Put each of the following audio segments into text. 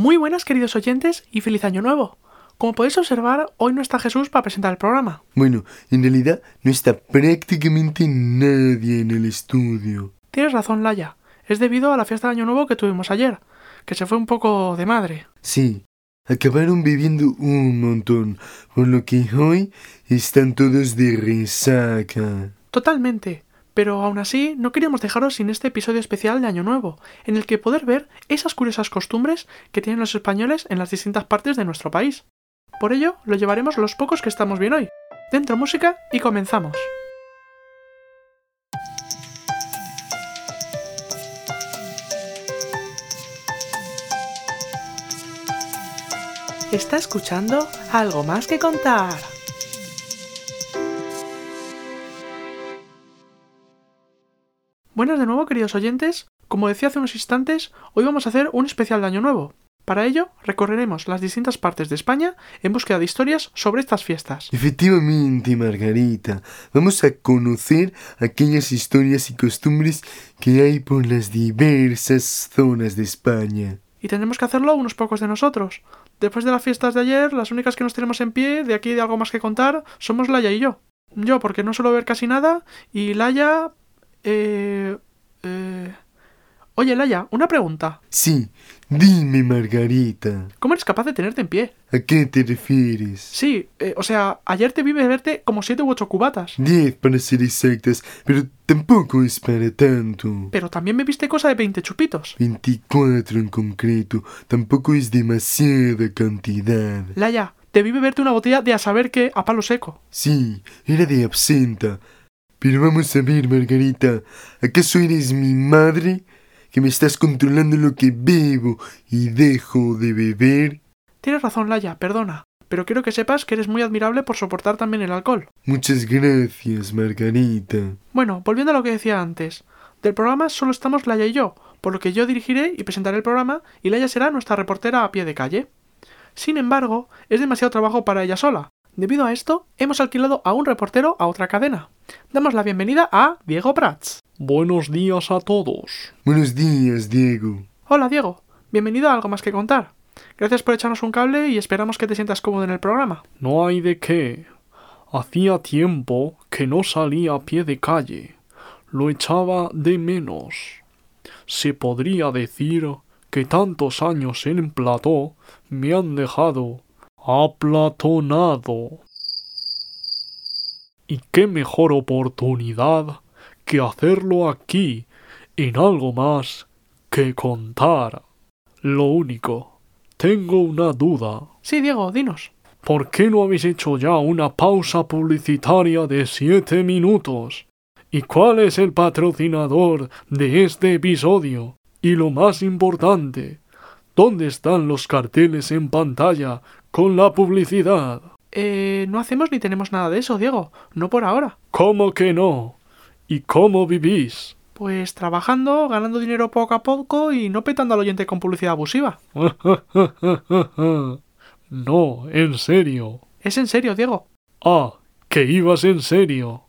Muy buenas queridos oyentes y feliz año nuevo. Como podéis observar, hoy no está Jesús para presentar el programa. Bueno, en realidad no está prácticamente nadie en el estudio. Tienes razón, Laya. Es debido a la fiesta de año nuevo que tuvimos ayer, que se fue un poco de madre. Sí, acabaron bebiendo un montón, por lo que hoy están todos de resaca. Totalmente. Pero aún así, no queríamos dejaros sin este episodio especial de Año Nuevo, en el que poder ver esas curiosas costumbres que tienen los españoles en las distintas partes de nuestro país. Por ello, lo llevaremos los pocos que estamos bien hoy. Dentro música y comenzamos. Está escuchando algo más que contar. Buenas de nuevo, queridos oyentes. Como decía hace unos instantes, hoy vamos a hacer un especial de Año Nuevo. Para ello, recorreremos las distintas partes de España en búsqueda de historias sobre estas fiestas. Efectivamente, Margarita, vamos a conocer aquellas historias y costumbres que hay por las diversas zonas de España. Y tendremos que hacerlo unos pocos de nosotros. Después de las fiestas de ayer, las únicas que nos tenemos en pie, de aquí de algo más que contar, somos Laia y yo. Yo, porque no suelo ver casi nada, y Laia, eh, eh... Oye, Laia, una pregunta. Sí, dime, Margarita. ¿Cómo eres capaz de tenerte en pie? ¿A qué te refieres? Sí, eh, o sea, ayer te vi beberte como siete u ocho cubatas. Diez para ser exactas, pero tampoco es para tanto. Pero también me viste cosa de 20 chupitos. 24 en concreto, tampoco es demasiada cantidad. Laia, te vi beberte una botella de a saber qué a palo seco. Sí, era de absenta. Pero vamos a ver, Margarita, ¿acaso eres mi madre? ¿Que me estás controlando lo que bebo y dejo de beber? Tienes razón, Laia, perdona. Pero quiero que sepas que eres muy admirable por soportar también el alcohol. Muchas gracias, Margarita. Bueno, volviendo a lo que decía antes. Del programa solo estamos Laia y yo, por lo que yo dirigiré y presentaré el programa y Laia será nuestra reportera a pie de calle. Sin embargo, es demasiado trabajo para ella sola. Debido a esto, hemos alquilado a un reportero a otra cadena. Damos la bienvenida a Diego Prats. Buenos días a todos. Buenos días, Diego. Hola, Diego. Bienvenido a Algo Más que Contar. Gracias por echarnos un cable y esperamos que te sientas cómodo en el programa. No hay de qué. Hacía tiempo que no salía a pie de calle. Lo echaba de menos. Se podría decir que tantos años en plató me han dejado aplatonado. Y qué mejor oportunidad que hacerlo aquí, en algo más que contar. Lo único, tengo una duda. Sí, Diego, dinos. ¿Por qué no habéis hecho ya una pausa publicitaria de siete minutos? ¿Y cuál es el patrocinador de este episodio? Y lo más importante, ¿dónde están los carteles en pantalla con la publicidad? Eh, no hacemos ni tenemos nada de eso, Diego. No por ahora. ¿Cómo que no? ¿Y cómo vivís? Pues trabajando, ganando dinero poco a poco y no petando al oyente con publicidad abusiva. no, en serio. Es en serio, Diego. Ah, que ibas en serio.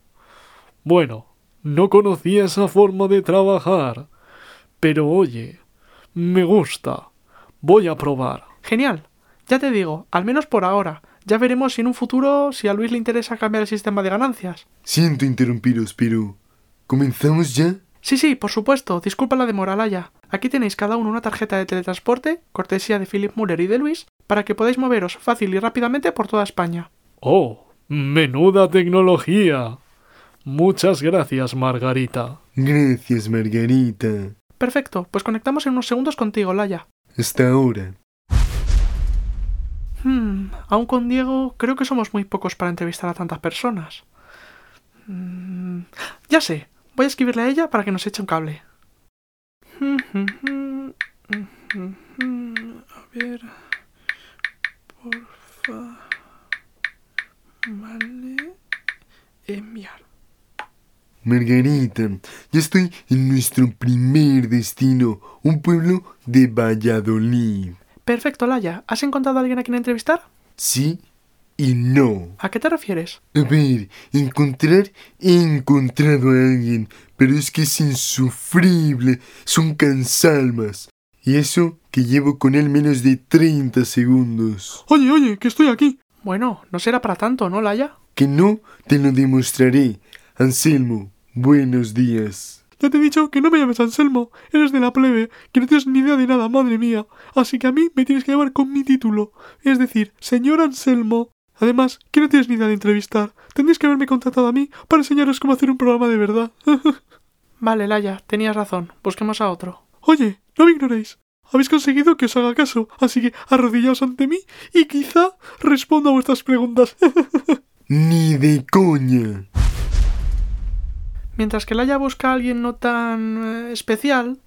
Bueno, no conocía esa forma de trabajar. Pero oye, me gusta. Voy a probar. Genial. Ya te digo, al menos por ahora. Ya veremos si en un futuro si a Luis le interesa cambiar el sistema de ganancias. Siento interrumpiros, pero ¿comenzamos ya? Sí, sí, por supuesto. Disculpa la demora, Laia. Aquí tenéis cada uno una tarjeta de teletransporte, cortesía de Philip Muller y de Luis, para que podáis moveros fácil y rápidamente por toda España. Oh, menuda tecnología. Muchas gracias, Margarita. Gracias, Margarita. Perfecto, pues conectamos en unos segundos contigo, Laia. Hasta ahora. Hmm, aún con Diego creo que somos muy pocos para entrevistar a tantas personas. Hmm, ya sé, voy a escribirle a ella para que nos eche un cable. A ver. Porfa. Vale. Enviar. Margarita, ya estoy en nuestro primer destino, un pueblo de Valladolid. Perfecto, Laia. ¿Has encontrado a alguien a quien entrevistar? Sí y no. ¿A qué te refieres? A ver, encontrar he encontrado a alguien, pero es que es insufrible. Son cansalmas. Y eso que llevo con él menos de 30 segundos. Oye, oye, que estoy aquí. Bueno, no será para tanto, ¿no, Laia? Que no, te lo demostraré. Anselmo, buenos días. Ya te he dicho que no me llames Anselmo, eres de la plebe, que no tienes ni idea de nada, madre mía. Así que a mí me tienes que llamar con mi título, es decir, señor Anselmo. Además, que no tienes ni idea de entrevistar. Tendrías que haberme contratado a mí para enseñaros cómo hacer un programa de verdad. Vale, Laia, tenías razón. Busquemos a otro. Oye, no me ignoréis. Habéis conseguido que os haga caso, así que arrodillaos ante mí y quizá responda a vuestras preguntas. Ni de coña. Mientras que Laia busca a alguien no tan eh, especial,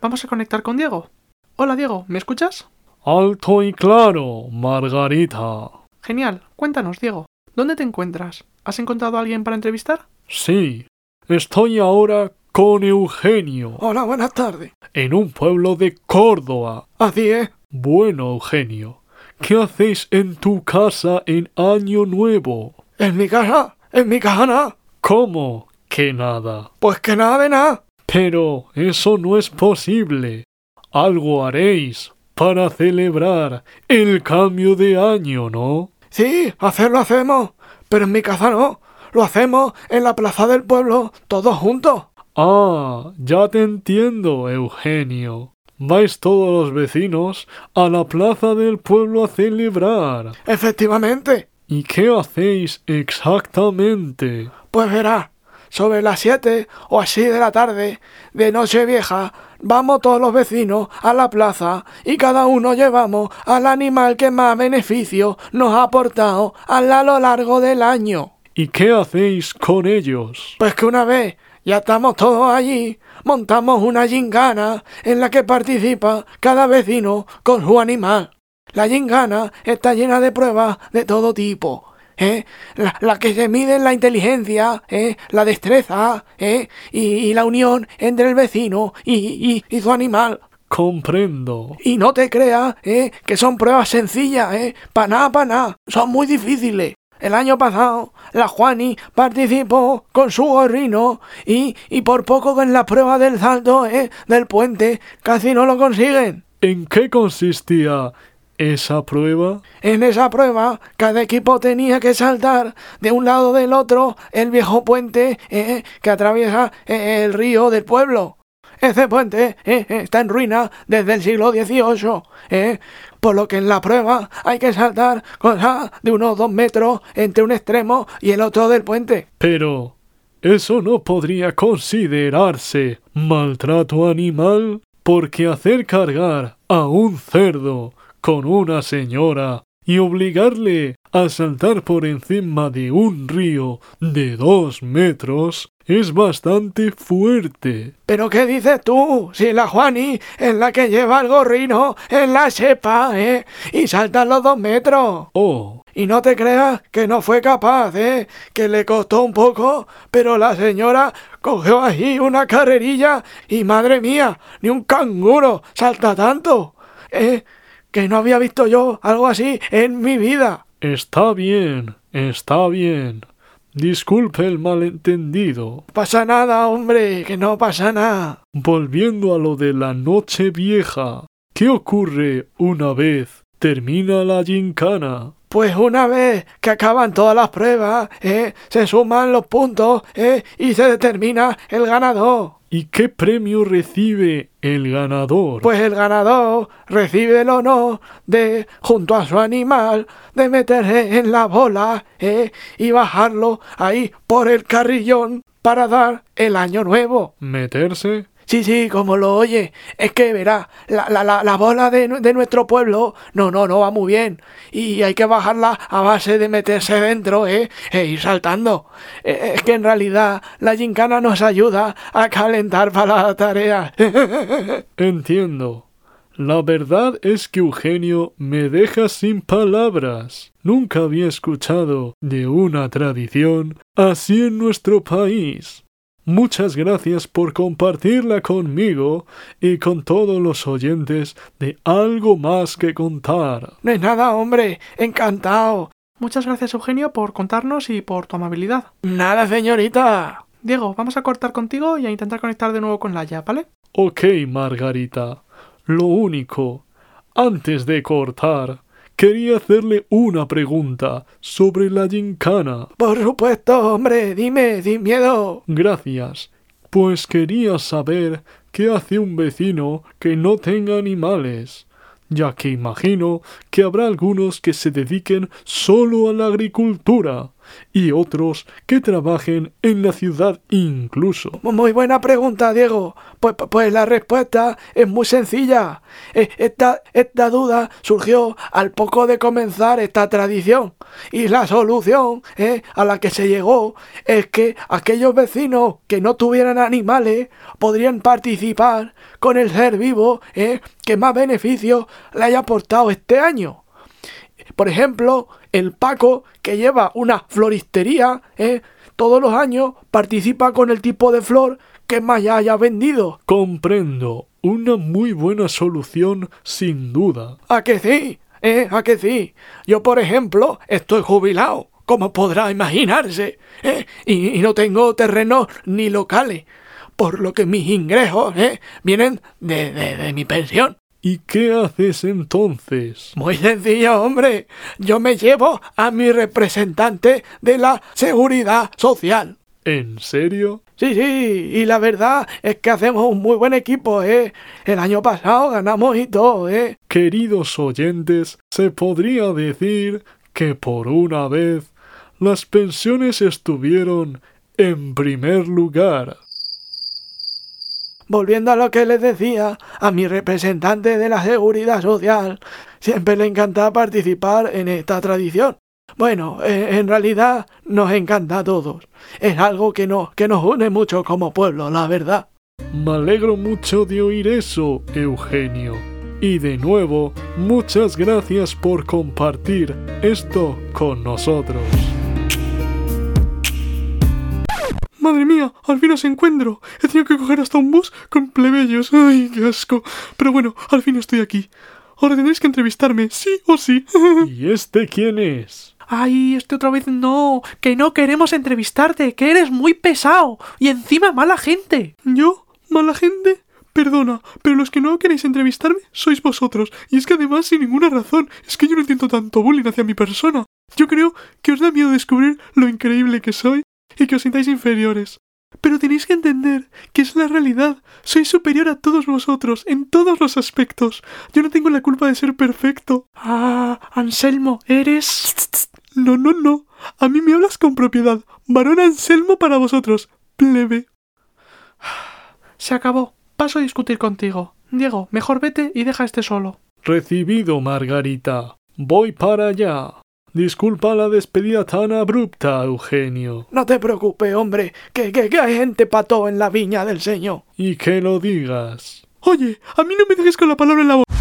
vamos a conectar con Diego. Hola, Diego, ¿me escuchas? Alto y claro, Margarita. Genial, cuéntanos, Diego. ¿Dónde te encuentras? ¿Has encontrado a alguien para entrevistar? Sí, estoy ahora con Eugenio, Hola, buenas tardes. en un pueblo de Córdoba. Así es. Bueno, Eugenio, ¿qué hacéis en tu casa en Año Nuevo? En mi casa, en mi casa nada. ¿Cómo que nada? Pues que nada de nada. Pero eso no es posible. Algo haréis para celebrar el cambio de año, ¿no? Sí, hacerlo hacemos. Pero en mi casa no. Lo hacemos en la plaza del pueblo, todos juntos. Ah, ya te entiendo, Eugenio. Vais todos los vecinos a la plaza del pueblo a celebrar. Efectivamente. ¿Y qué hacéis exactamente? Pues verás, sobre las siete o así de la tarde, de noche vieja, vamos todos los vecinos a la plaza y cada uno llevamos al animal que más beneficio nos ha aportado a lo largo del año. ¿Y qué hacéis con ellos? Pues que una vez ya estamos todos allí, montamos una gingana en la que participa cada vecino con su animal. La gingana está llena de pruebas de todo tipo. ¿Eh? La, la que se mide la inteligencia, ¿eh? la destreza ¿eh? y, y la unión entre el vecino y, y- y su animal. Comprendo. Y no te creas ¿eh? que son pruebas sencillas, ¿eh? para nada, para nada, son muy difíciles. El año pasado, la Juani participó con su gorrino y, y por poco en la prueba del salto ¿eh? del puente casi no lo consiguen. ¿En qué consistía esa prueba? En esa prueba, cada equipo tenía que saltar de un lado del otro el viejo puente ¿eh? que atraviesa ¿eh? el río del pueblo. Ese puente ¿eh? está en ruina desde el siglo XVIII, ¿eh? por lo que en la prueba hay que saltar cosas de unos dos metros entre un extremo y el otro del puente. Pero eso no podría considerarse maltrato animal porque hacer cargar a un cerdo con una señora y obligarle a saltar por encima de un río de dos metros es bastante fuerte. ¿Pero qué dices tú? Si la Juani es la que lleva el gorrino en la chepa, ¿eh? Y salta los dos metros. Oh, Y no te creas que no fue capaz, ¿eh? Que le costó un poco, pero la señora cogió ahí una carrerilla y madre mía, ni un canguro salta tanto, ¿eh? Que no había visto yo algo así en mi vida. está bien, está bien. Disculpe el malentendido. Pasa nada, hombre, que no pasa nada. Volviendo a lo de la noche vieja, ¿qué ocurre una vez termina la gincana? Pues una vez que acaban todas las pruebas, ¿eh? se suman los puntos ¿eh? y se determina el ganador. ¿Y qué premio recibe el ganador? Pues el ganador recibe el honor de, junto a su animal, de meterse en la bola ¿eh? y bajarlo ahí por el carrillón para dar el año nuevo. ¿Meterse? Sí, sí, como lo oye. Es que verá, la, la, la, la bola de, de nuestro pueblo, no, no, no va muy bien. Y hay que bajarla a base de meterse dentro, ¿eh? E ir saltando. Eh, Es que en realidad la gincana nos ayuda a calentar para la tarea. Entiendo. La verdad es que Eugenio me deja sin palabras. Nunca había escuchado de una tradición así en nuestro país. Muchas gracias por compartirla conmigo y con todos los oyentes de algo más que contar. No es nada, hombre. Encantado. Muchas gracias, Eugenio, por contarnos y por tu amabilidad. Nada, señorita. Diego, vamos a cortar contigo y a intentar conectar de nuevo con Laia, ¿vale? Ok, Margarita. Lo único, antes de cortar, quería hacerle una pregunta sobre la gincana. Por supuesto, hombre, dime, sin miedo. Gracias. Pues quería saber qué hace un vecino que no tenga animales, ya que imagino que habrá algunos que se dediquen solo a la agricultura y otros que trabajen en la ciudad incluso. Muy buena pregunta, Diego. Pues, pues la respuesta es muy sencilla. E- Esta, esta duda surgió al poco de comenzar esta tradición. Y la solución eh, a la que se llegó es que aquellos vecinos que no tuvieran animales podrían participar con el ser vivo eh, que más beneficios le haya aportado este año. Por ejemplo, el Paco, que lleva una floristería, ¿eh? todos los años participa con el tipo de flor que más ya haya vendido. Comprendo. Una muy buena solución, sin duda. ¿A que sí? ¿Eh? ¿A que sí? Yo, por ejemplo, estoy jubilado, como podrá imaginarse, ¿eh? y, y no tengo terrenos ni locales, por lo que mis ingresos ¿eh? vienen de, de, de mi pensión. ¿Y qué haces entonces? Muy sencillo, hombre. Yo me llevo a mi representante de la seguridad social. ¿En serio? Sí, sí, y la verdad es que hacemos un muy buen equipo, ¿eh? El año pasado ganamos y todo, ¿eh? Queridos oyentes, se podría decir que por una vez las pensiones estuvieron en primer lugar. Volviendo a lo que les decía, a mi representante de la seguridad social, siempre le encanta participar en esta tradición. Bueno, en realidad nos encanta a todos. Es algo que, no, que nos une mucho como pueblo, la verdad. Me alegro mucho de oír eso, Eugenio. Y de nuevo, muchas gracias por compartir esto con nosotros. Madre mía, al fin os encuentro. He tenido que coger hasta un bus con plebeyos. Ay, qué asco. Pero bueno, al fin estoy aquí. Ahora tendréis que entrevistarme, sí o sí. ¿Y este quién es? Ay, este otra vez no. Que no queremos entrevistarte, que eres muy pesado. Y encima mala gente. ¿Yo? ¿Mala gente? Perdona, pero los que no queréis entrevistarme sois vosotros. Y es que además sin ninguna razón. Es que yo no entiendo tanto bullying hacia mi persona. Yo creo que os da miedo descubrir lo increíble que soy y que os sintáis inferiores. Pero tenéis que entender que es la realidad. Soy superior a todos vosotros en todos los aspectos. Yo no tengo la culpa de ser perfecto. Ah, Anselmo, eres... No, no, no. A mí me hablas con propiedad. Varón Anselmo para vosotros. Plebe. Se acabó. Paso a discutir contigo. Diego, mejor vete y deja este solo. Recibido, Margarita. Voy para allá. Disculpa la despedida tan abrupta, Eugenio. No te preocupes, hombre, que, que, que hay gente pató en la viña del Señor. Y que lo digas. Oye, a mí no me dejes con la palabra en la boca.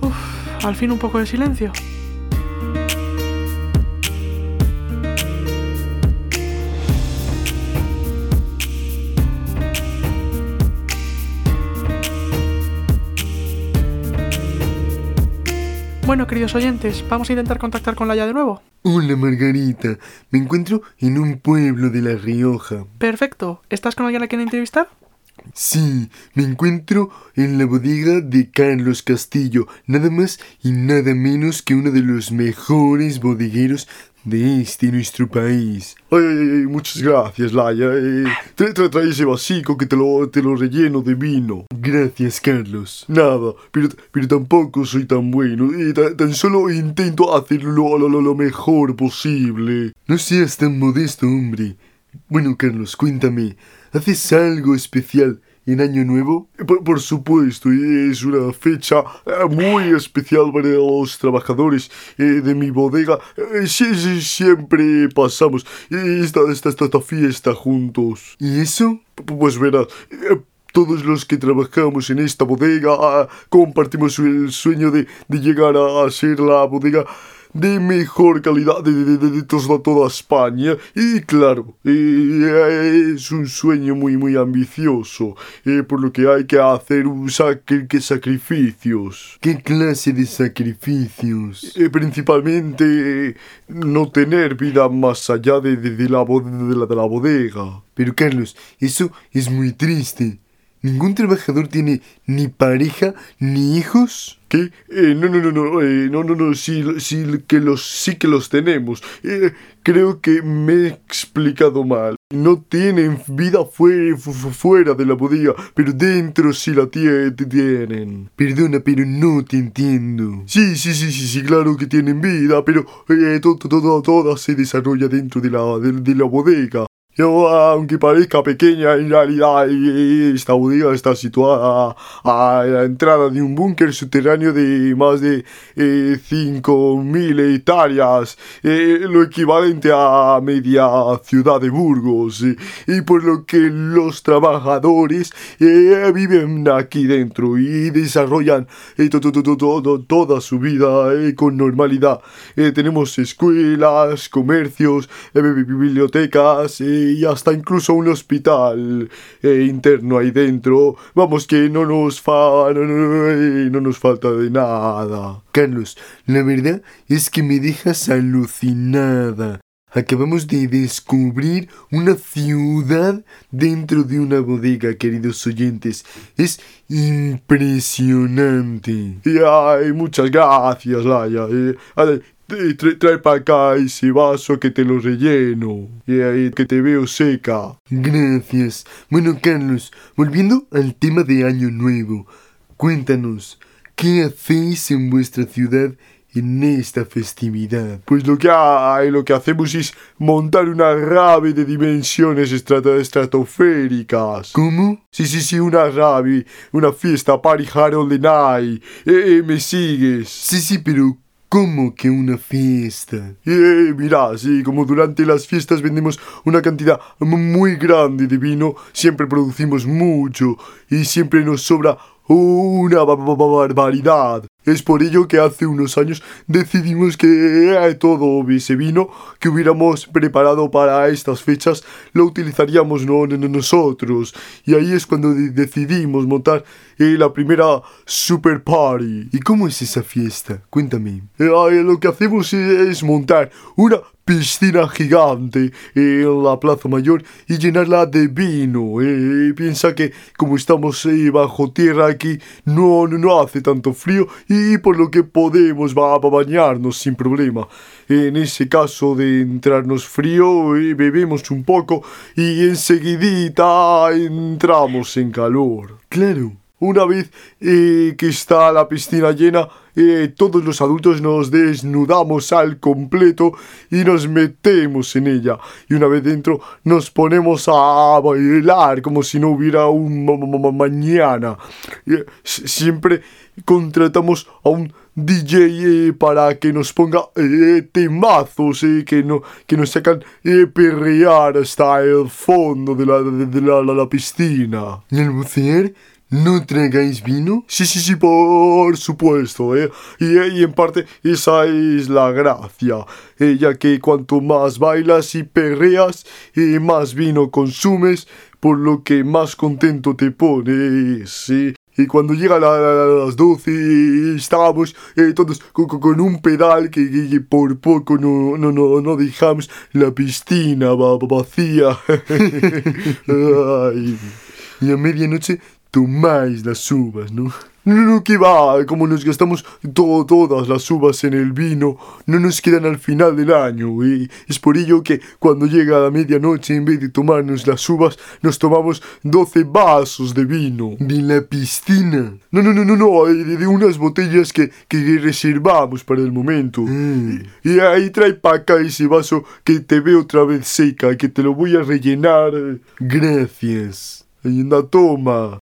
Uf, al fin un poco de silencio. Bueno, queridos oyentes, vamos a intentar contactar con Laia de nuevo. Hola Margarita, me encuentro en un pueblo de La Rioja. Perfecto. ¿Estás con alguien a quien entrevistar? Sí, me encuentro en la bodega de Carlos Castillo, nada más y nada menos que uno de los mejores bodegueros de este nuestro país. Ay, ay, ay, muchas gracias, Laia. Eh, tra- tra- trae ese vasico que te lo, te lo relleno de vino. Gracias, Carlos. Nada, pero, pero tampoco soy tan bueno. eh, tan, tan solo intento hacerlo lo, lo, lo mejor posible. No seas tan modesto, hombre. Bueno, Carlos, cuéntame, ¿haces algo especial en Año Nuevo? Por, por supuesto, es una fecha eh, muy especial para los trabajadores eh, de mi bodega. Eh, sí, sí, siempre pasamos esta, esta, esta, esta fiesta juntos. ¿Y eso? Pues verás, todos los que trabajamos en esta bodega ah, compartimos el sueño de, de llegar a, a ser la bodega de mejor calidad de, de, de- de toda, España. Y claro, eh, es un sueño muy, muy ambicioso, eh, por lo que hay que hacer un sacri- que sacrificios. ¿Qué clase de sacrificios? Eh, principalmente eh, no tener vida más allá de, de- la, de la, de la bodega. Pero, Carlos, eso es muy triste. ¿Ningún trabajador tiene ni pareja ni hijos? ¿Qué? Eh, no, no, no, no, eh, no, no, no, sí, sí, que los, sí que los tenemos. Eh, creo que me he explicado mal. No tienen vida fuera, fuera de la bodega, pero dentro sí la tie- tienen. Perdona, pero no te entiendo. Sí, sí, sí, sí, sí, claro que tienen vida, pero eh, todo, todo, toda se desarrolla dentro de la, de, de la bodega. Aunque parezca pequeña, en realidad eh, esta bodega está situada a, la entrada de un búnker subterráneo de más de eh, 5.000 hectáreas, eh, lo equivalente a media ciudad de Burgos, eh, y por lo que los trabajadores viven aquí dentro y desarrollan to- to- to- to- to- toda su vida con normalidad. Tenemos escuelas, comercios, bi- bi- bibliotecas y hasta incluso un hospital eh, interno ahí dentro. Vamos que no nos, fa no, no- eh, no nos falta de nada. Carlos, la verdad es que me dejas alucinada. Acabamos de descubrir una ciudad dentro de una bodega, queridos oyentes. Es impresionante. Ay, muchas gracias, Laia. Eh, ale, eh, tra- trae para acá ese vaso que te lo relleno. Y ahí que te veo seca. Gracias. Bueno, Carlos, volviendo al tema de Año Nuevo, cuéntanos, ¿qué hacéis en vuestra ciudad en esta festividad? Pues lo que hay, lo que hacemos es montar una rave de dimensiones estratosféricas. ¿Cómo? Sí, sí, sí, una rave, una fiesta party Harold the Night. Eh, eh, ¿me sigues? Sí, sí, pero ¿cómo que una fiesta? Eh, mira, sí, como durante las fiestas vendemos una cantidad mu- muy grande de vino, siempre producimos mucho y siempre nos sobra una ba- ba- ba- barbaridad. Es por ello que hace unos años decidimos que eh, todo vino que hubiéramos preparado para estas fechas lo utilizaríamos no, no- no nosotros. Y ahí es cuando de- decidimos montar eh, la primera super party. ¿Y cómo es esa fiesta? Cuéntame. Eh, lo que hacemos es, montar una piscina gigante eh, en la Plaza Mayor y llenarla de vino. eh. Piensa que como estamos bajo tierra aquí, no, no, hace tanto frío por lo que podemos va, a bañarnos sin problema. En ese caso de entrarnos frío, eh, bebemos un poco y enseguidita entramos en calor. Claro. Una vez eh, que está la piscina llena, eh, todos los adultos nos desnudamos al completo y nos metemos en ella. Y una vez dentro nos ponemos a bailar como si no hubiera un ma- ma- ma- mañana. Eh, siempre contratamos a un DJ eh, para que nos ponga eh, temazos eh, que, no, que nos sacan eh, perrear hasta el fondo de la, de, la, la- piscina. ¿Y al bucear? ¿No tragáis vino? Sí, sí, sí, por supuesto, ¿eh? Y, eh, en parte esa es la gracia, ya que cuanto más bailas y perreas, eh, más vino consumes, por lo que más contento te pones, ¿sí? Y cuando llega la- la- las 12 estamos eh, todos con, un pedal que, por poco no, no, no, no dejamos la piscina va- va- vacía. Y a medianoche tomáis las uvas, ¿no? No, no, que va, como nos gastamos to- todas las uvas en el vino, no nos quedan al final del año, y es por ello que cuando llega la medianoche, en vez de tomarnos las uvas, nos tomamos 12 vasos de vino. De la piscina. No, no, no, no, no, de, de unas botellas que, que reservamos para el momento. Mm. Y ahí trae para acá ese vaso que te veo otra vez seca, que te lo voy a rellenar. Gracias. Ahí anda, toma.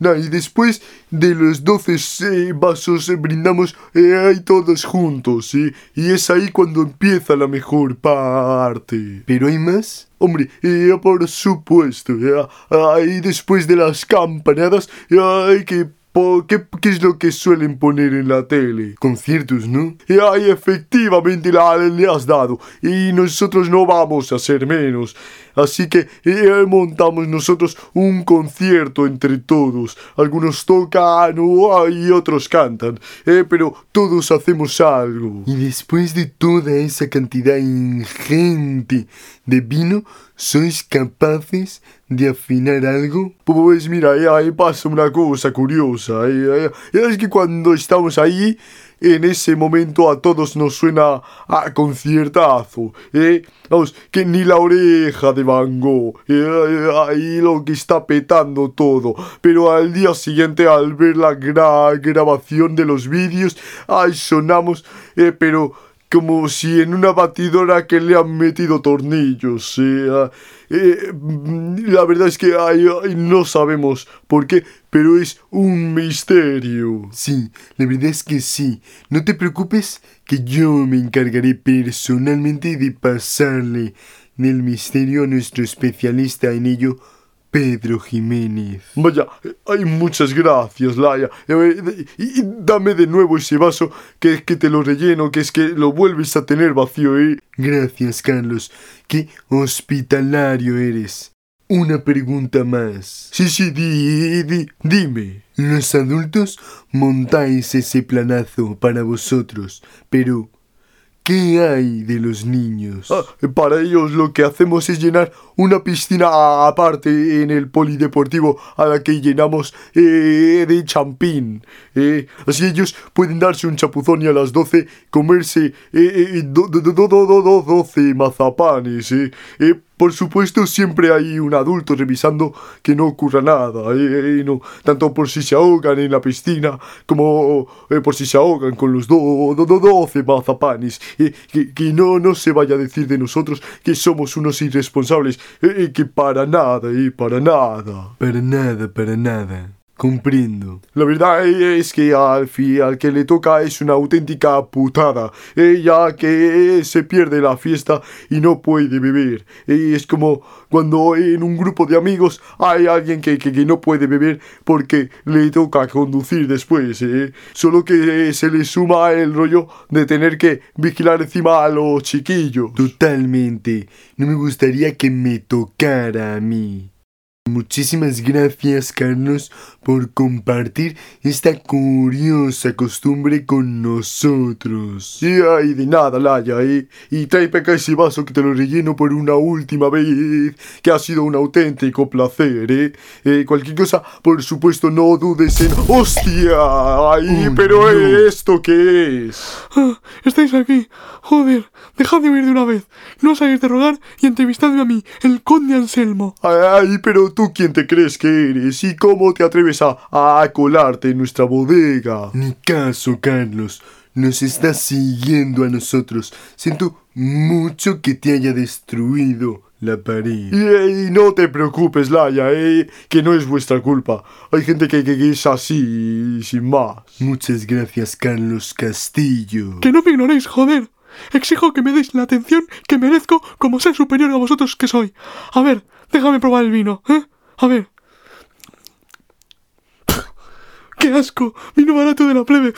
Nah, y después de los 12 eh, vasos eh, brindamos eh, ahí todos juntos. Y es ahí cuando empieza la mejor parte. ¿Pero hay más? Hombre, eh, por supuesto, eh, ahí después de las campanadas, eh, que... ¿Qué, qué es lo que suelen poner en la tele? Conciertos, ¿no? Y ahí efectivamente la, le has dado. Y nosotros no vamos a ser menos. Así que eh, montamos nosotros un concierto entre todos. Algunos tocan oh, y otros cantan, eh, pero todos hacemos algo. Y después de toda esa cantidad ingente de vino, ¿sois capaces de afinar algo? Pues mira, eh, ahí pasa una cosa curiosa. eh, Es que cuando estamos ahí, en ese momento a todos nos suena a conciertazo. ¿eh? Vamos, que ni la oreja de Van Gogh. eh, ahí lo que está petando todo. Pero al día siguiente, al ver la gra- grabación de los vídeos, ay, sonamos, eh, pero como si en una batidora que le han metido tornillos. eh, eh, la verdad es que no sabemos por qué, pero es un misterio. Sí, la verdad es que sí. No te preocupes que yo me encargaré personalmente de pasarle del misterio a nuestro especialista en ello, Pedro Jiménez. Vaya, eh, ay, muchas gracias, Laia. Y, y dame de nuevo ese vaso, que es que te lo relleno, que es que lo vuelves a tener vacío, ¿eh? Gracias, Carlos. Qué hospitalario eres. Una pregunta más. Sí, sí, di, di, dime. Los adultos montáis ese planazo para vosotros, pero ¿qué hay de los niños? Ah, para ellos lo que hacemos es llenar una piscina aparte en el polideportivo a la que llenamos eh, de champín. eh. Así ellos pueden darse un chapuzón y a las 12 comerse eh, eh, do- do- do- 12 mazapanes. Por supuesto, siempre hay un adulto revisando que no ocurra nada, eh, no, tanto por si se ahogan en la piscina como eh, por si se ahogan con los do, do- do- 12 mazapanes. eh, que, que no, no se vaya a decir de nosotros que somos unos irresponsables, eh, que para nada, eh, para nada. Para nada, para nada. Comprendo. La verdad es que al, fi- al que le toca es una auténtica putada, ya que se pierde la fiesta y no puede beber. Es como cuando en un grupo de amigos hay alguien que, que- que no puede beber porque le toca conducir después. eh. Solo que se le suma el rollo de tener que vigilar encima a los chiquillos. Totalmente. No me gustaría que me tocara a mí. Muchísimas gracias, Carlos, por compartir esta curiosa costumbre con nosotros. Sí, ay, de nada, Laya, eh. Y trae para acá ese vaso que te lo relleno por una última vez, que ha sido un auténtico placer, eh. Eh, cualquier cosa, por supuesto, no dudes en... ¡Hostia! ¡Ay, Oh, pero no. esto qué es! Ah, estáis aquí. Joder, dejad de huir de una vez. No os hagáis de rogar y entrevistadme a mí, el conde Anselmo. Ay, pero tú quién te crees que eres y cómo te atreves a, a colarte en nuestra bodega. Ni caso, Carlos. Nos estás siguiendo a nosotros. Siento mucho que te haya destruido la pared. Y, y no te preocupes, Laia, eh, que no es vuestra culpa. Hay gente que, que- que es así, sin más. Muchas gracias, Carlos Castillo. Que no me ignoréis, joder. Exijo que me deis la atención que merezco como ser superior a vosotros que soy. A ver, déjame probar el vino, ¿eh? A ver. ¡Qué asco! Vino barato de la plebe.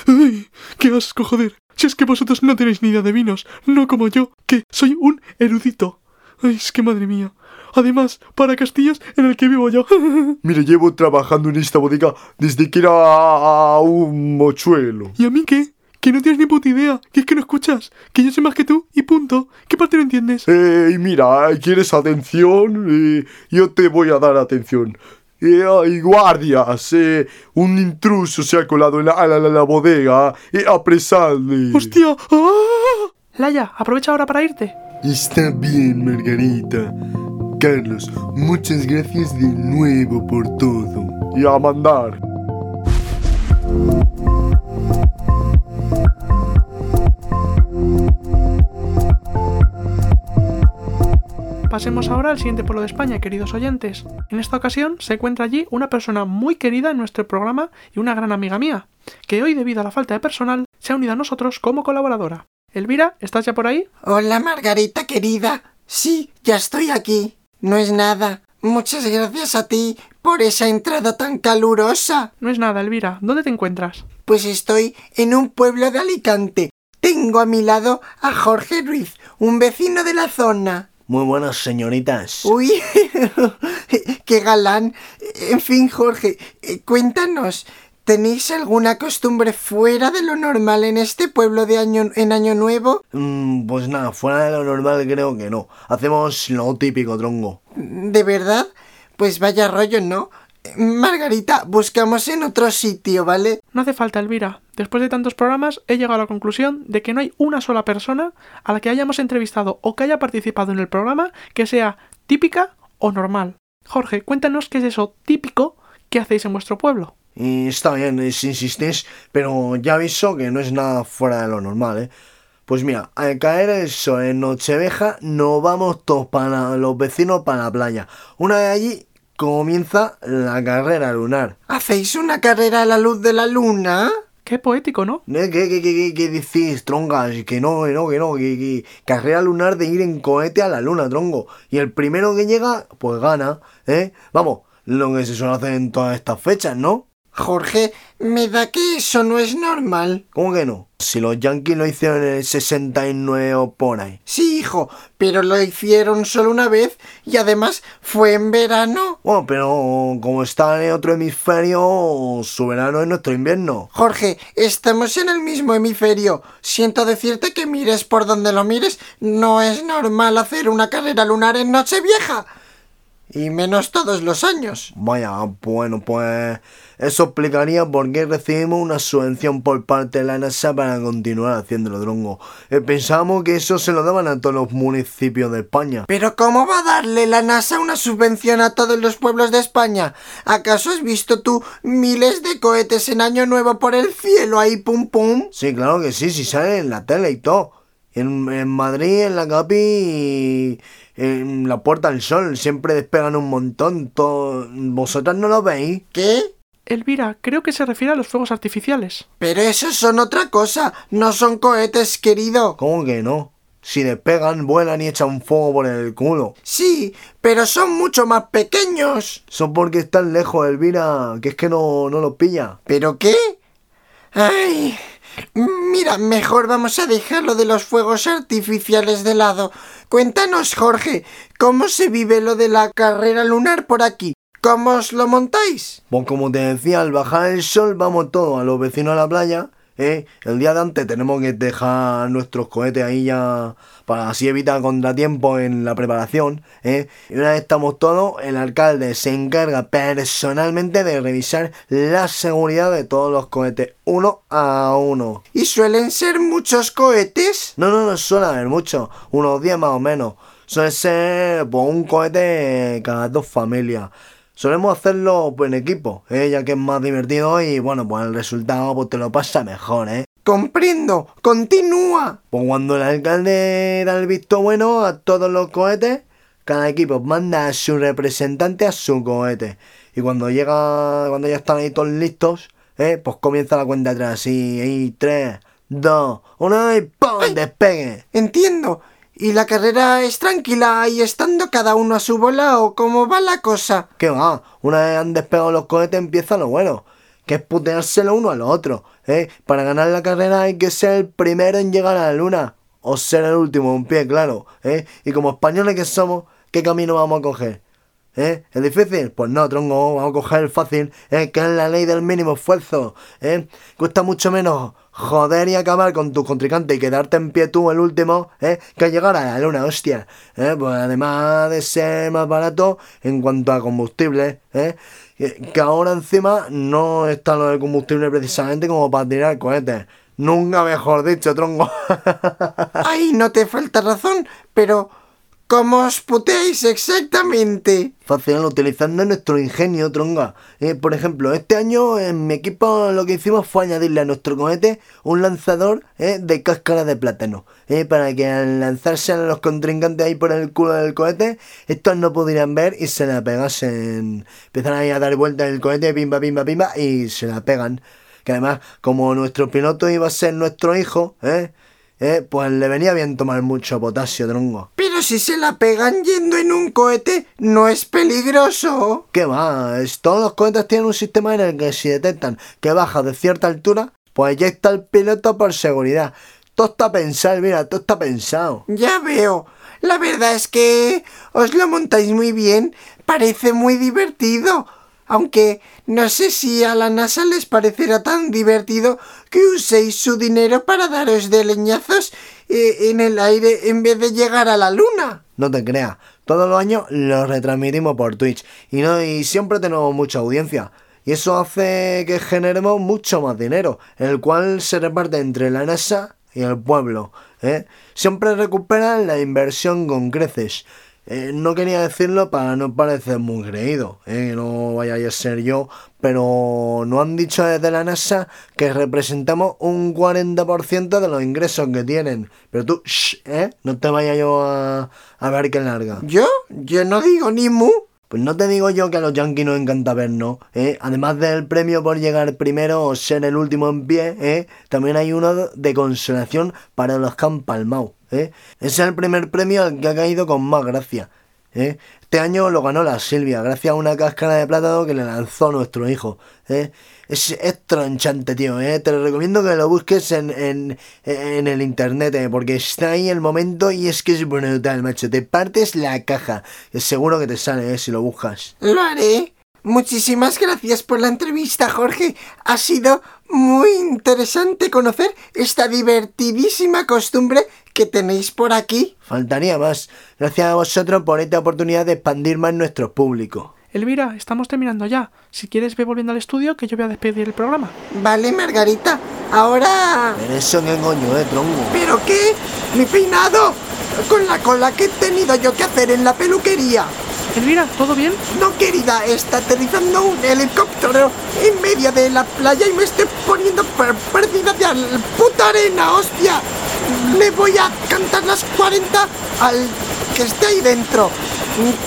¡Qué asco, joder! Si es que vosotros no tenéis ni idea de vinos, no como yo, que soy un erudito. ¡Ay, es que madre mía! Además, para Castillos en el que vivo yo. Mire, llevo trabajando en esta bodega desde que era un mochuelo. ¿Y a mí qué? Que no tienes ni puta idea, que es que no escuchas, que yo sé más que tú y punto. ¿Qué parte no entiendes? Eh, mira, ¿quieres atención? Eh, yo te voy a dar atención. Eh, guardias, eh, un intruso se ha colado en la, la- la- la bodega. Eh, apresadle. ¡Hostia! ¡Ah! Laia, aprovecha ahora para irte. Está bien, Margarita. Carlos, muchas gracias de nuevo por todo. Y a mandar. Pasemos ahora al siguiente pueblo de España, queridos oyentes. En esta ocasión se encuentra allí una persona muy querida en nuestro programa y una gran amiga mía, que hoy debido a la falta de personal se ha unido a nosotros como colaboradora. Elvira, ¿estás ya por ahí? Hola, Margarita querida. Sí, ya estoy aquí. No es nada. Muchas gracias a ti por esa entrada tan calurosa. No es nada, Elvira. ¿Dónde te encuentras? Pues estoy en un pueblo de Alicante. Tengo a mi lado a Jorge Ruiz, un vecino de la zona. Muy buenas, señoritas. Uy, qué galán. En fin, Jorge, eh, cuéntanos, ¿tenéis alguna costumbre fuera de lo normal en este pueblo de año, en Año Nuevo? Mm, pues nada, fuera de lo normal creo que no. Hacemos lo típico, tronco. ¿De verdad? Pues vaya rollo, ¿no? Margarita, buscamos en otro sitio, ¿vale? No hace falta, Elvira. Después de tantos programas, he llegado a la conclusión de que no hay una sola persona a la que hayamos entrevistado o que haya participado en el programa que sea típica o normal. Jorge, cuéntanos qué es eso típico que hacéis en vuestro pueblo. Y está bien, si insistís, pero ya aviso que no es nada fuera de lo normal, ¿eh? Pues mira, al caer el sol en Nochevieja, nos vamos todos para los vecinos para la playa. Una vez allí comienza la carrera lunar. ¿Hacéis una carrera a la luz de la luna? Qué poético, ¿no? ¿Eh? ¿Qué, qué, qué, qué, qué decís, trongas? Que no, que no, que no, que, que carrera lunar de ir en cohete a la luna, tronco. Y el primero que llega, pues gana, ¿eh? Vamos, lo que se suele hacer en todas estas fechas, ¿no? Jorge, me da que eso no es normal. ¿Cómo que no? Si los yankees lo hicieron en el 69 o por ahí. Sí, hijo, pero lo hicieron solo una vez y además fue en verano. Bueno, pero como está en otro hemisferio, su verano es nuestro invierno. Jorge, estamos en el mismo hemisferio. Siento decirte que mires por donde lo mires, no es normal hacer una carrera lunar en Nochevieja. Y menos todos los años. Vaya, bueno, pues eso explicaría por qué recibimos una subvención por parte de la NASA para continuar haciéndolo, drongo. Eh, pensamos que eso se lo daban a todos los municipios de España. Pero ¿cómo va a darle la NASA una subvención a todos los pueblos de España? ¿Acaso has visto tú miles de cohetes en Año Nuevo por el cielo ahí pum pum? Sí, claro que sí, si sale en la tele y todo. En, en Madrid, en la Capi y en la Puerta del Sol, siempre despegan un montón. Todo... ¿Vosotras no lo veis? ¿Qué? Elvira, creo que se refiere a los fuegos artificiales. Pero esos son otra cosa, no son cohetes, querido. ¿Cómo que no? Si despegan, vuelan y echan fuego por el culo. Sí, pero son mucho más pequeños. Son porque están lejos, Elvira, que es que no, no los pilla. ¿Pero qué? Ay, mira, mejor vamos a dejarlo de los fuegos artificiales de lado. Cuéntanos, Jorge, ¿cómo se vive lo de la carrera lunar por aquí? ¿Cómo os lo montáis? Pues como te decía, al bajar el sol vamos todos a los vecinos a la playa. ¿eh? El día de antes tenemos que dejar nuestros cohetes ahí ya para así evitar contratiempo en la preparación. ¿eh? Y una vez estamos todos, el alcalde se encarga personalmente de revisar la seguridad de todos los cohetes uno a uno. ¿Y suelen ser muchos cohetes? No, no, no suele haber muchos, unos 10 más o menos. Suele ser pues, un cohete cada dos familias. Solemos hacerlo pues, en equipo, ¿eh? ya que es más divertido y bueno, pues el resultado pues, te lo pasa mejor, ¿eh? Comprendo, continúa. Pues cuando el alcalde da el visto bueno a todos los cohetes, cada equipo manda a su representante a su cohete. Y cuando llega, cuando ya están ahí todos listos, ¿eh? pues comienza la cuenta atrás. Y ahí, tres, dos, uno y ¡pum! ¡Despegue! Entiendo. ¿Y la carrera es tranquila y estando cada uno a su bola o cómo va la cosa? ¿Qué va? Una vez han despegado los cohetes empieza lo bueno, que es puteárselo uno al otro, ¿eh? Para ganar la carrera hay que ser el primero en llegar a la luna, o ser el último un pie, claro, ¿eh? Y como españoles que somos, ¿qué camino vamos a coger? ¿Eh? ¿Es difícil? Pues no, tronco, vamos a coger el fácil, ¿eh? que es la ley del mínimo esfuerzo. ¿eh? Cuesta mucho menos joder y acabar con tu contrincante y quedarte en pie tú el último, ¿eh? que llegar a la luna, hostia. ¿eh? Pues además de ser más barato en cuanto a combustible, ¿eh? Que ahora encima no está lo del combustible precisamente como para tirar cohetes. Nunca mejor dicho, tronco. Ay, no te falta razón, pero ¿cómo os puteáis exactamente? Fácil, utilizando nuestro ingenio, tronga. Eh, por ejemplo, este año en mi equipo lo que hicimos fue añadirle a nuestro cohete un lanzador eh, de cáscara de plátano. eh, para que al lanzarse a los contrincantes ahí por el culo del cohete, estos no pudieran ver y se la pegasen. Empiezan ahí a dar vueltas el cohete, pimba, pimba, pimba, y se la pegan. Que además, como nuestro piloto iba a ser nuestro hijo, eh, eh, pues le venía bien tomar mucho potasio, tronco. Pero si se la pegan yendo en un cohete, ¿no es peligroso? ¿Qué va? Es- todos los cohetes tienen un sistema en el que si detectan que baja de cierta altura, pues ya está el piloto por seguridad. Todo está pensado, mira, todo está pensado. Ya veo. La verdad es que os lo montáis muy bien. Parece muy divertido. Aunque no sé si a la NASA les parecerá tan divertido que uséis su dinero para daros de leñazos eh, en el aire en vez de llegar a la luna. No te creas, todos los años lo retransmitimos por Twitch y, no, y siempre tenemos mucha audiencia. Y eso hace que generemos mucho más dinero, el cual se reparte entre la NASA y el pueblo. ¿eh? Siempre recuperan la inversión con creces. Eh, no quería decirlo para no parecer muy creído, ¿eh? no vaya a ser yo, pero nos han dicho desde la NASA que representamos un 40% de los ingresos que tienen. Pero tú, shh, ¿eh? No te vayas yo a, a ver qué larga. ¿Yo? Yo no digo ni mu. Pues no te digo yo que a los yankees nos encanta vernos, ¿eh? Además del premio por llegar primero o ser el último en pie, ¿eh? También hay uno de consolación para los que han palmado, ¿eh? Es el primer premio al que ha caído con más gracia, ¿eh? Este año lo ganó la Silvia, gracias a una cáscara de plátano que le lanzó nuestro hijo, ¿eh? Es, es tronchante, tío, ¿eh? Te lo recomiendo que lo busques en, en, en el internet, ¿eh? Porque está ahí el momento y es que es brutal, macho. Te partes la caja. Seguro que te sale, ¿eh? Si lo buscas. Lo haré. Muchísimas gracias por la entrevista, Jorge. Ha sido muy interesante conocer esta divertidísima costumbre que tenéis por aquí. Faltaría más. Gracias a vosotros por esta oportunidad de expandir más nuestro público. Elvira, estamos terminando ya. Si quieres, ve volviendo al estudio que yo voy a despedir el programa. Vale, Margarita. Ahora... Pero eso qué coño, eh, tronco. ¿Pero qué? Mi peinado. Con la cola que he tenido yo que hacer en la peluquería. Elvira, ¿todo bien? No, querida, está aterrizando un helicóptero en medio de la playa y me estoy poniendo per perdida de al puta arena, hostia. Le voy a cantar las 40 al que esté ahí dentro.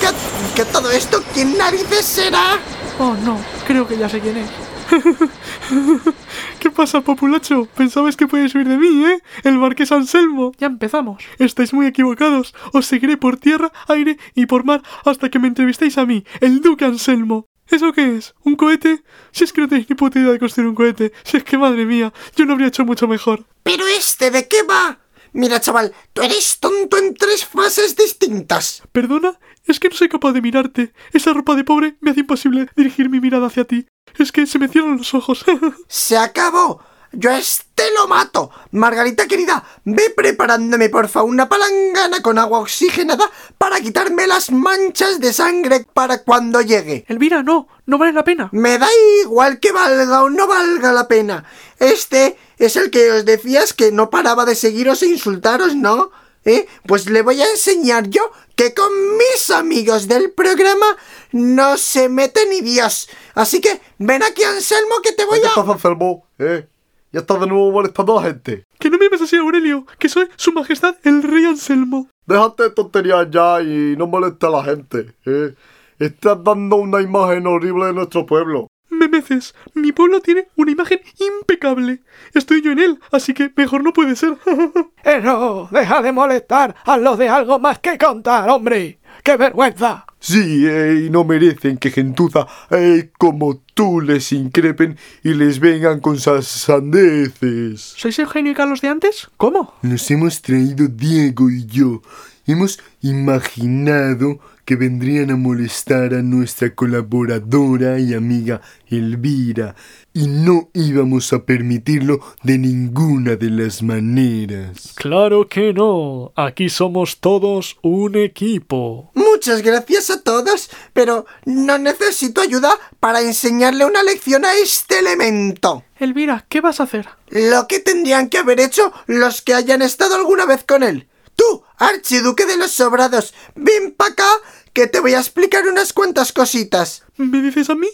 ¿Qué, qué todo esto? ¿Quién narices será? Oh, no, creo que ya sé quién es. ¿Qué pasa, populacho? Pensabais que podéis huir de mí, ¿eh? El Marqués Anselmo. Ya empezamos. Estáis muy equivocados. Os seguiré por tierra, aire y por mar hasta que me entrevistéis a mí, el Duque Anselmo. ¿Eso qué es? ¿Un cohete? Si es que no tenéis ni puta idea de construir un cohete. Si es que, madre mía, yo lo habría hecho mucho mejor. ¿Pero este de qué va? Mira, chaval, tú eres tonto en tres fases distintas. ¿Perdona? Es que no soy capaz de mirarte. Esa ropa de pobre me hace imposible dirigir mi mirada hacia ti. Es que se me cierran los ojos. ¡Se acabó! Yo a este lo mato. Margarita querida, ve preparándome porfa una palangana con agua oxigenada para quitarme las manchas de sangre para cuando llegue. Elvira, no, no vale la pena. Me da igual que valga o no valga la pena. Este es el que os decías que no paraba de seguiros e insultaros, ¿no? ¿Eh? Pues le voy a enseñar yo que con mis amigos del programa no se mete ni Dios. Así que ven aquí, Anselmo, que te voy ¿Qué a... pasa, Anselmo? ¿Eh? Ya estás de nuevo molestando a la gente. Que no me llames así, Aurelio, que soy su majestad el rey Anselmo. Déjate de tonterías ya y no molesta a la gente. ¿eh? Estás dando una imagen horrible de nuestro pueblo. Memeces, mi pueblo tiene una imagen impecable. Estoy yo en él, así que mejor no puede ser. ¡Eh, no! ¡Deja de molestar! ¡Hazlo de algo más que contar, hombre! ¡Qué vergüenza! Sí, eh, y no merecen que gentuza eh, como tú les increpen y les vengan con esas sandeces. ¿Sois Eugenio y Carlos de antes? ¿Cómo? Nos hemos traído Diego y yo. Hemos imaginado que vendrían a molestar a nuestra colaboradora y amiga Elvira, y no íbamos a permitirlo de ninguna de las maneras. Claro que no. Aquí somos todos un equipo. Muchas gracias a todos, pero no necesito ayuda para enseñarle una lección a este elemento. Elvira, ¿qué vas a hacer? Lo que tendrían que haber hecho los que hayan estado alguna vez con él. Tú, archiduque de los sobrados, ven para acá que te voy a explicar unas cuantas cositas. ¿Me dices a mí?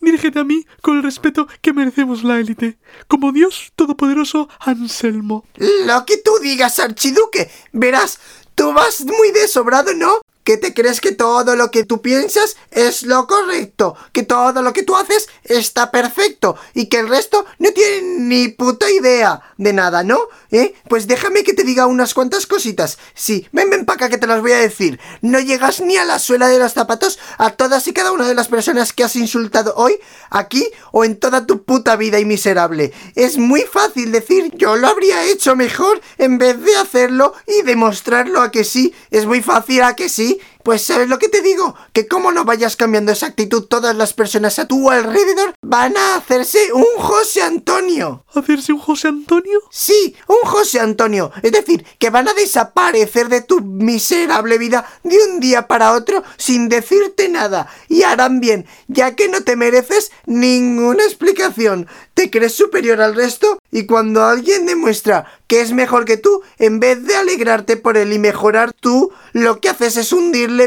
Dirígete a mí con el respeto que merecemos la élite, como Dios Todopoderoso Anselmo. Lo que tú digas, archiduque. Verás, tú vas muy de sobrado, ¿no? Que te crees que todo lo que tú piensas es lo correcto, que todo lo que tú haces está perfecto y que el resto no tiene ni puta idea de nada, ¿no? ¿Eh? Pues déjame que te diga unas cuantas cositas. Sí, ven, ven para acá que te las voy a decir. No llegas ni a la suela de los zapatos a todas y cada una de las personas que has insultado hoy, aquí o en toda tu puta vida y miserable. Es muy fácil decir yo lo habría hecho mejor en vez de hacerlo y demostrarlo a que sí. Es muy fácil a que sí. see Pues sabes lo que te digo, que como no vayas cambiando esa actitud, todas las personas a tu alrededor van a hacerse un José Antonio. ¿Hacerse un José Antonio? Sí, un José Antonio. Es decir, que van a desaparecer de tu miserable vida de un día para otro sin decirte nada. Y harán bien, ya que no te mereces ninguna explicación. Te crees superior al resto y cuando alguien demuestra que es mejor que tú, en vez de alegrarte por él y mejorar tú, lo que haces es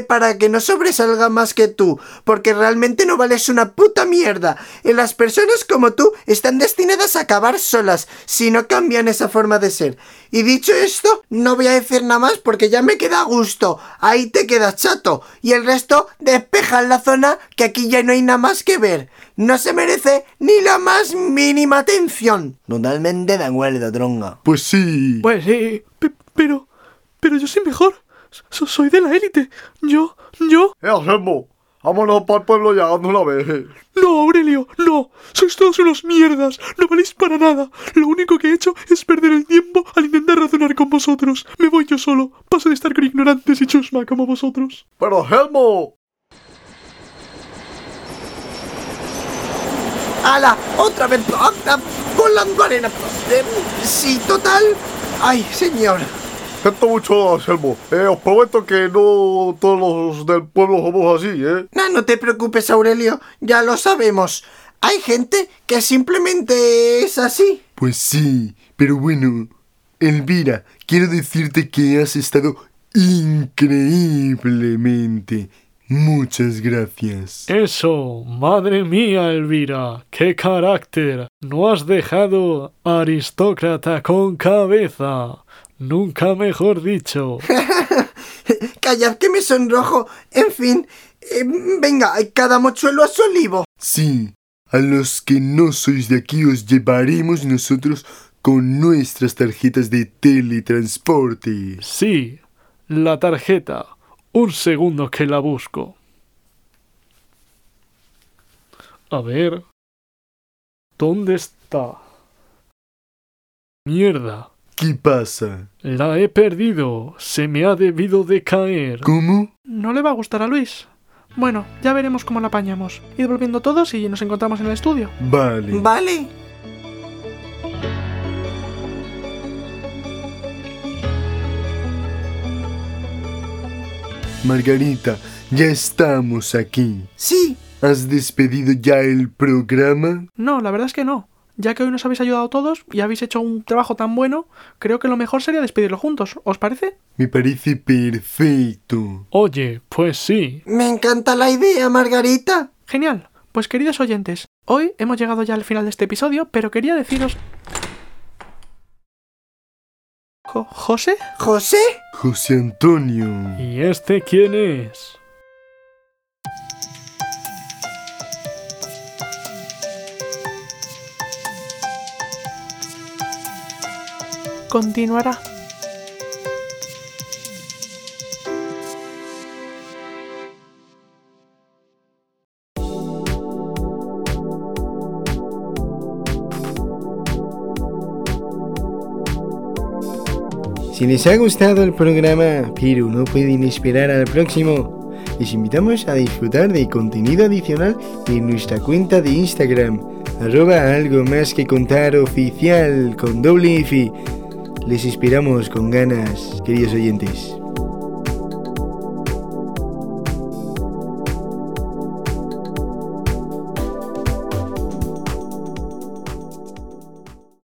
para que no sobresalga más que tú, porque realmente no vales una puta mierda. Y las personas como tú están destinadas a acabar solas si no cambian esa forma de ser. Y dicho esto, no voy a decir nada más porque ya me queda a gusto. Ahí te quedas chato. Y el resto, despeja la zona que aquí ya no hay nada más que ver. No se merece ni la más mínima atención. Totalmente de acuerdo, tronga. Pues sí. Pues sí. Pe- pero... pero yo soy mejor. So- soy de la élite. Yo... yo... Eh, Anselmo, vámonos para el pueblo ya de una vez. No, Aurelio, no. Sois todos unos mierdas. No valéis para nada. Lo único que he hecho es perder el tiempo al intentar razonar con vosotros. Me voy yo solo. Paso de estar con ignorantes y chusma como vosotros. Pero Anselmo, ¡Hala! ¡Otra vez! ¡Anda! ¡Volando arena! Eh, sí, total. ¡Ay, señor! Siento mucho, Anselmo. Eh, os prometo que no todos los del pueblo somos así, ¿eh? No, no te preocupes, Aurelio. Ya lo sabemos. Hay gente que simplemente es así. Pues sí, pero bueno, Elvira, quiero decirte que has estado increíblemente. Muchas gracias. Eso, madre mía, Elvira, qué carácter. No has dejado aristócrata con cabeza. Nunca mejor dicho. Callad que me sonrojo. En fin. eh, venga, cada mochuelo a su olivo. Sí, a los que no sois de aquí os llevaremos nosotros con nuestras tarjetas de teletransporte. Sí, la tarjeta. Un segundo que la busco. A ver. ¿Dónde está? Mierda. ¿Qué pasa? La he perdido. Se me ha debido de caer. ¿Cómo? No le va a gustar a Luis. Bueno, ya veremos cómo la apañamos. Id volviendo todos y nos encontramos en el estudio. Vale. Vale. Margarita, ya estamos aquí. Sí. ¿Has despedido ya el programa? No, la verdad es que no. Ya que hoy nos habéis ayudado todos y habéis hecho un trabajo tan bueno, creo que lo mejor sería despedirlo juntos. ¿Os parece? Me parece perfecto. Oye, pues sí. Me encanta la idea, Margarita. Genial. Pues queridos oyentes, hoy hemos llegado ya al final de este episodio, pero quería deciros... Jo- ¿José? ¿José? José Antonio. ¿Y este quién es? Continuará. Si les ha gustado el programa, pero no pueden esperar al próximo, les invitamos a disfrutar de contenido adicional en nuestra cuenta de Instagram, arroba algo más que contar oficial con doble F. Les esperamos con ganas, queridos oyentes.